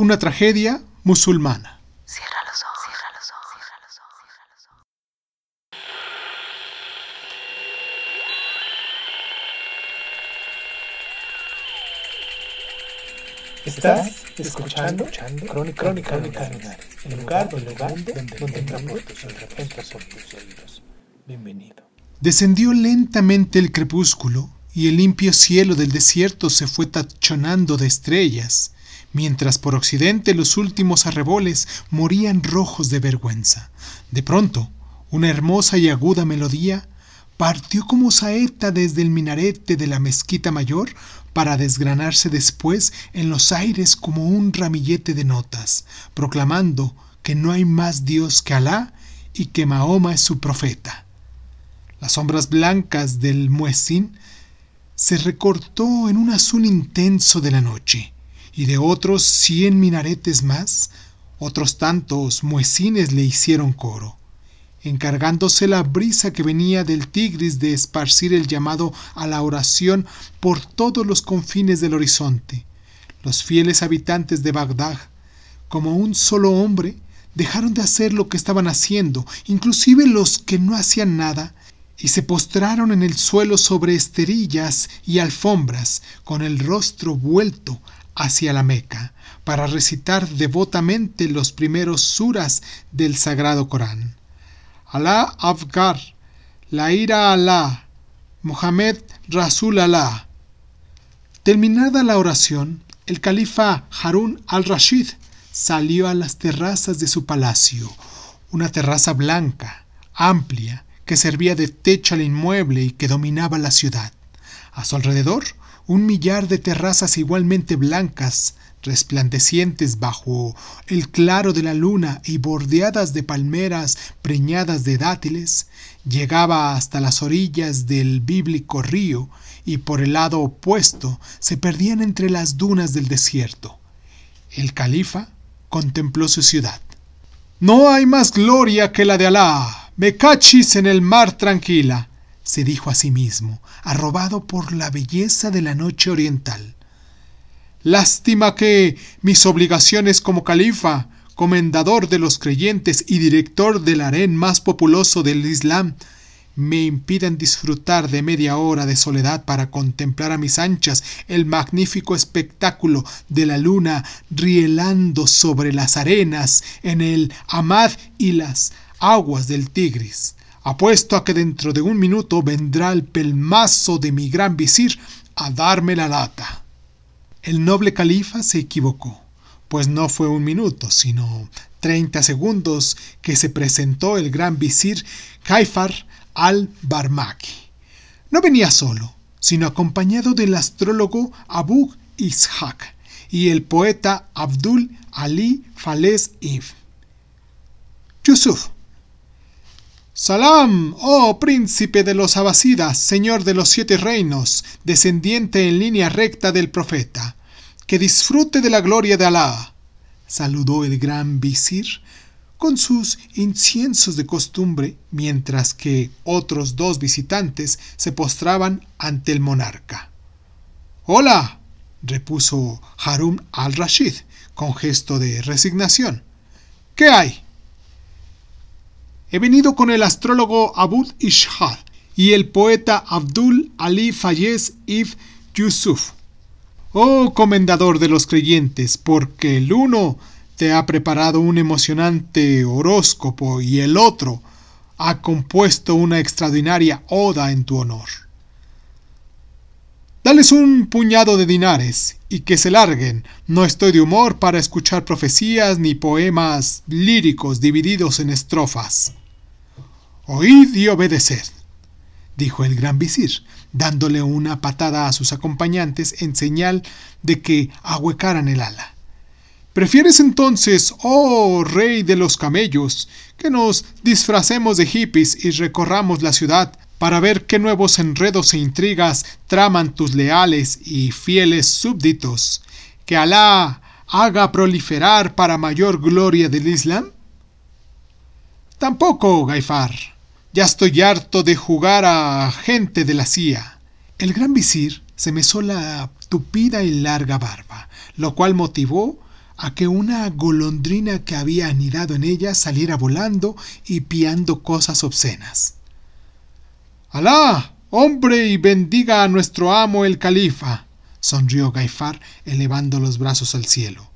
una tragedia musulmana. Cierra los ojos, cierra los ojos, cierra los ojos, cierra los ojos. Estás escuchando, Crónica, Crónica, Lunares, el lugar donde, donde, donde entra por tus oídos, por tus oídos. Bienvenido. Descendió lentamente el crepúsculo y el limpio cielo del desierto se fue tachonando de estrellas, mientras por occidente los últimos arreboles morían rojos de vergüenza. De pronto, una hermosa y aguda melodía partió como saeta desde el minarete de la mezquita mayor para desgranarse después en los aires como un ramillete de notas, proclamando que no hay más Dios que Alá y que Mahoma es su profeta. Las sombras blancas del muezzin se recortó en un azul intenso de la noche, y de otros cien minaretes más, otros tantos muecines le hicieron coro, encargándose la brisa que venía del Tigris de esparcir el llamado a la oración por todos los confines del horizonte. Los fieles habitantes de Bagdad, como un solo hombre, dejaron de hacer lo que estaban haciendo, inclusive los que no hacían nada, y se postraron en el suelo sobre esterillas y alfombras, con el rostro vuelto hacia la Meca, para recitar devotamente los primeros suras del Sagrado Corán. Alá Afgar, la ira Alá, Mohamed Rasul Alá. Terminada la oración, el califa Harun al-Rashid salió a las terrazas de su palacio, una terraza blanca, amplia, que servía de techo al inmueble y que dominaba la ciudad. A su alrededor, un millar de terrazas igualmente blancas, resplandecientes bajo el claro de la luna y bordeadas de palmeras preñadas de dátiles, llegaba hasta las orillas del bíblico río y por el lado opuesto se perdían entre las dunas del desierto. El califa contempló su ciudad. No hay más gloria que la de Alá. Me cachis en el mar tranquila, se dijo a sí mismo, arrobado por la belleza de la noche oriental. Lástima que mis obligaciones como califa, comendador de los creyentes y director del harén más populoso del Islam, me impidan disfrutar de media hora de soledad para contemplar a mis anchas el magnífico espectáculo de la luna rielando sobre las arenas en el Amad y las aguas del Tigris. Apuesto a que dentro de un minuto vendrá el pelmazo de mi gran visir a darme la lata. El noble califa se equivocó, pues no fue un minuto, sino treinta segundos que se presentó el gran visir Kaifar al-Barmaki. No venía solo, sino acompañado del astrólogo Abu Ishaq y el poeta Abdul Ali Fales If. Yusuf. Salam, oh príncipe de los abasidas, señor de los siete reinos, descendiente en línea recta del profeta. Que disfrute de la gloria de Alá. Saludó el gran visir con sus inciensos de costumbre, mientras que otros dos visitantes se postraban ante el monarca. Hola, repuso Harun al-Rashid con gesto de resignación. ¿Qué hay? He venido con el astrólogo Abud Ishaq y el poeta Abdul Ali Fayez Ibn Yusuf. Oh comendador de los creyentes, porque el uno te ha preparado un emocionante horóscopo y el otro ha compuesto una extraordinaria oda en tu honor. Dales un puñado de dinares y que se larguen. No estoy de humor para escuchar profecías ni poemas líricos divididos en estrofas. Oíd y obedeced, dijo el gran visir, dándole una patada a sus acompañantes en señal de que ahuecaran el ala. ¿Prefieres entonces, oh rey de los camellos, que nos disfracemos de hippies y recorramos la ciudad para ver qué nuevos enredos e intrigas traman tus leales y fieles súbditos, que Alá haga proliferar para mayor gloria del Islam? Tampoco, Gaifar. Ya estoy harto de jugar a gente de la CIA. El gran visir se mesó la tupida y larga barba, lo cual motivó a que una golondrina que había anidado en ella saliera volando y piando cosas obscenas. Alá, hombre, y bendiga a nuestro amo el califa, sonrió Gaifar, elevando los brazos al cielo.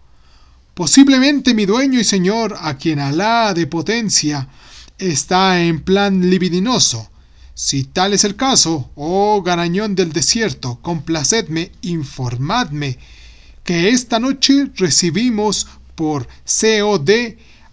Posiblemente mi dueño y señor, a quien Alá de potencia, está en plan libidinoso. Si tal es el caso, oh garañón del desierto, complacedme, informadme, que esta noche recibimos por COD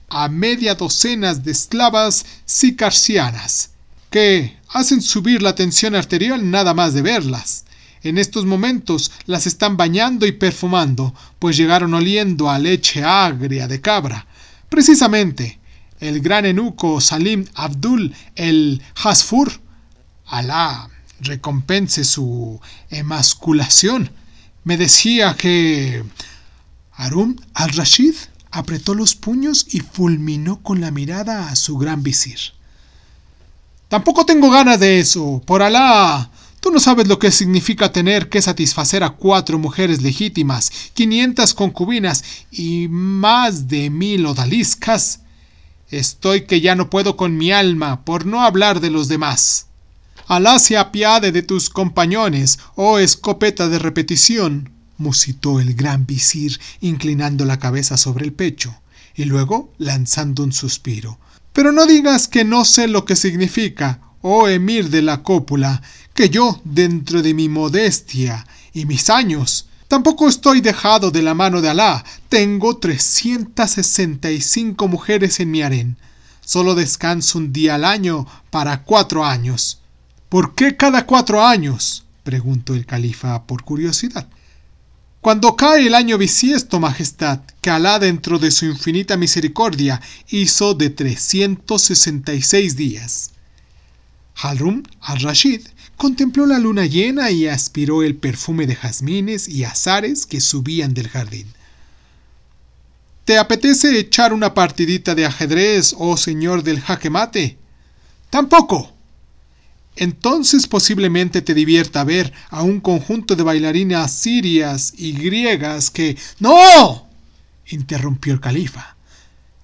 a media docenas de esclavas sicarcianas, que hacen subir la tensión arterial nada más de verlas. En estos momentos las están bañando y perfumando, pues llegaron oliendo a leche agria de cabra. Precisamente, el gran eunuco Salim Abdul el Hasfur, Alá recompense su emasculación, me decía que Harun al-Rashid apretó los puños y fulminó con la mirada a su gran visir. Tampoco tengo ganas de eso, por Alá. Tú no sabes lo que significa tener que satisfacer a cuatro mujeres legítimas, quinientas concubinas y más de mil odaliscas. Estoy que ya no puedo con mi alma, por no hablar de los demás. Alá se apiade de tus compañones, oh escopeta de repetición, musitó el gran visir, inclinando la cabeza sobre el pecho, y luego lanzando un suspiro. Pero no digas que no sé lo que significa, oh emir de la cópula, que yo, dentro de mi modestia y mis años, tampoco estoy dejado de la mano de Alá. Tengo trescientas sesenta y cinco mujeres en mi harén. Solo descanso un día al año para cuatro años. ¿Por qué cada cuatro años? preguntó el califa por curiosidad. Cuando cae el año bisiesto, Majestad, que Alá dentro de su infinita misericordia hizo de 366 días. Harun al-Rashid contempló la luna llena y aspiró el perfume de jazmines y azares que subían del jardín. ¿Te apetece echar una partidita de ajedrez, oh señor del jaque mate? Tampoco, entonces posiblemente te divierta ver a un conjunto de bailarinas sirias y griegas que... ¡No! interrumpió el califa.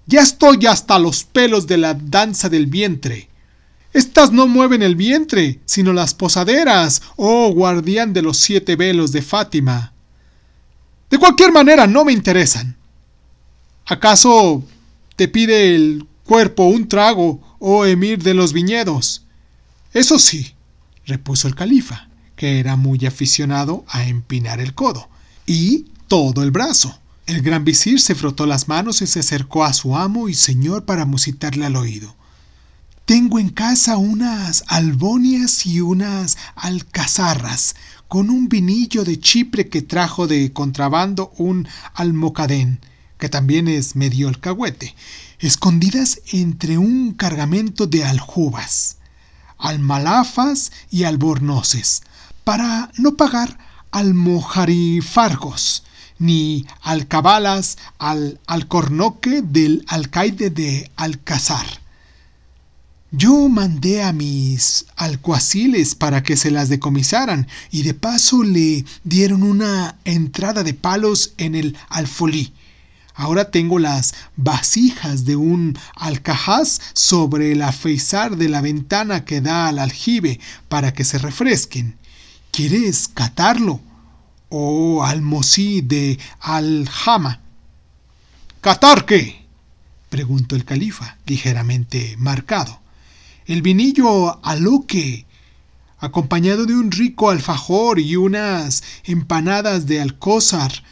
Ya estoy hasta los pelos de la danza del vientre. Estas no mueven el vientre, sino las posaderas, oh guardián de los siete velos de Fátima. De cualquier manera no me interesan. ¿Acaso te pide el cuerpo un trago, oh emir de los viñedos? Eso sí, repuso el califa, que era muy aficionado a empinar el codo, y todo el brazo. El gran visir se frotó las manos y se acercó a su amo y señor para musitarle al oído. Tengo en casa unas albonias y unas alcazarras, con un vinillo de Chipre que trajo de contrabando un almocadén, que también es medio alcahuete, escondidas entre un cargamento de aljubas almalafas y albornoces, para no pagar almojarifargos, ni alcabalas al alcornoque del alcaide de Alcázar. Yo mandé a mis alcuaciles para que se las decomisaran y de paso le dieron una entrada de palos en el alfolí Ahora tengo las vasijas de un alcajaz sobre el afeizar de la ventana que da al aljibe para que se refresquen. ¿Quieres catarlo? ¿O almosí de aljama? ¿Catar qué? preguntó el califa, ligeramente marcado. El vinillo aloque, acompañado de un rico alfajor y unas empanadas de alcózar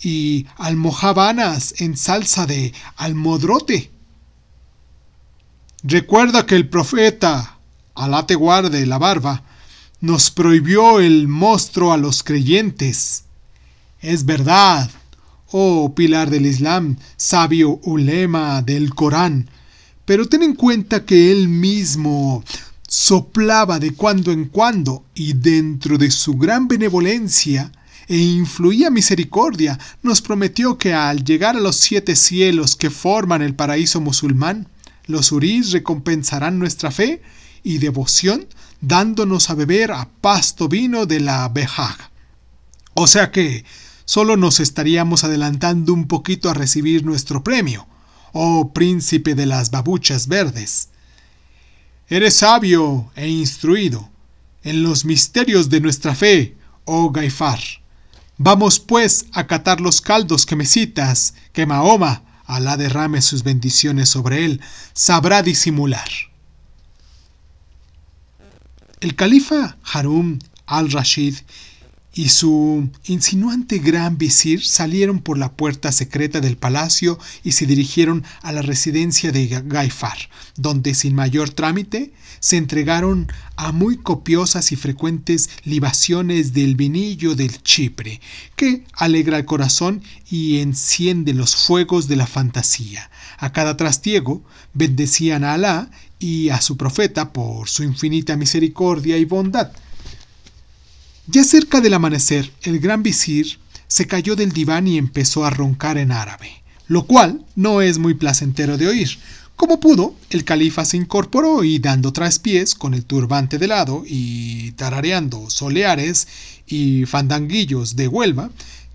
y almojabanas en salsa de almodrote. Recuerda que el profeta, Alá te guarde la barba, nos prohibió el monstruo a los creyentes. Es verdad, oh pilar del Islam, sabio ulema del Corán, pero ten en cuenta que él mismo soplaba de cuando en cuando y dentro de su gran benevolencia e influía misericordia, nos prometió que al llegar a los siete cielos que forman el paraíso musulmán, los urís recompensarán nuestra fe y devoción dándonos a beber a pasto vino de la Behag. O sea que solo nos estaríamos adelantando un poquito a recibir nuestro premio, oh príncipe de las babuchas verdes. Eres sabio e instruido en los misterios de nuestra fe, oh Gaifar. Vamos pues a catar los caldos que me citas, que Mahoma, Alá derrame sus bendiciones sobre él, sabrá disimular. El califa Harum al-Rashid y su insinuante gran visir salieron por la puerta secreta del palacio y se dirigieron a la residencia de Gaifar, donde sin mayor trámite se entregaron a muy copiosas y frecuentes libaciones del vinillo del Chipre, que alegra el corazón y enciende los fuegos de la fantasía. A cada trastiego bendecían a Alá y a su profeta por su infinita misericordia y bondad. Ya cerca del amanecer, el gran visir se cayó del diván y empezó a roncar en árabe, lo cual no es muy placentero de oír. Como pudo, el califa se incorporó y dando traspiés con el turbante de lado y tarareando soleares y fandanguillos de Huelva,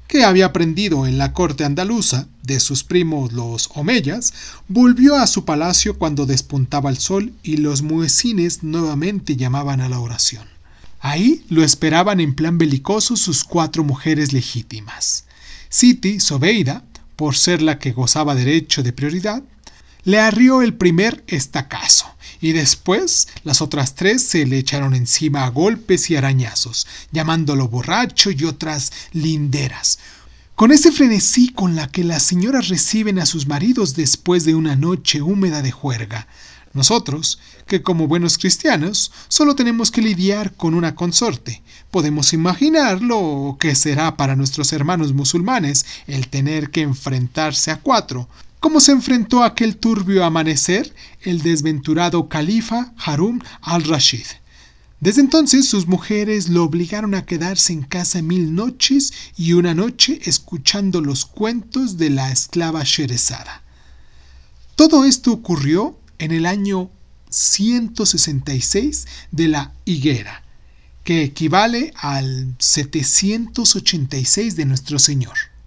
que había aprendido en la corte andaluza de sus primos los omeyas, volvió a su palacio cuando despuntaba el sol y los muecines nuevamente llamaban a la oración. Ahí lo esperaban en plan belicoso sus cuatro mujeres legítimas. Siti Sobeida, por ser la que gozaba derecho de prioridad, le arrió el primer estacazo, y después las otras tres se le echaron encima a golpes y arañazos, llamándolo borracho y otras linderas. Con ese frenesí con la que las señoras reciben a sus maridos después de una noche húmeda de juerga, nosotros, que como buenos cristianos solo tenemos que lidiar con una consorte, podemos imaginar lo que será para nuestros hermanos musulmanes el tener que enfrentarse a cuatro, como se enfrentó aquel turbio amanecer el desventurado califa Harun al-Rashid. Desde entonces sus mujeres lo obligaron a quedarse en casa mil noches y una noche escuchando los cuentos de la esclava Sherezada. Todo esto ocurrió en el año 166 de la higuera, que equivale al 786 de nuestro Señor.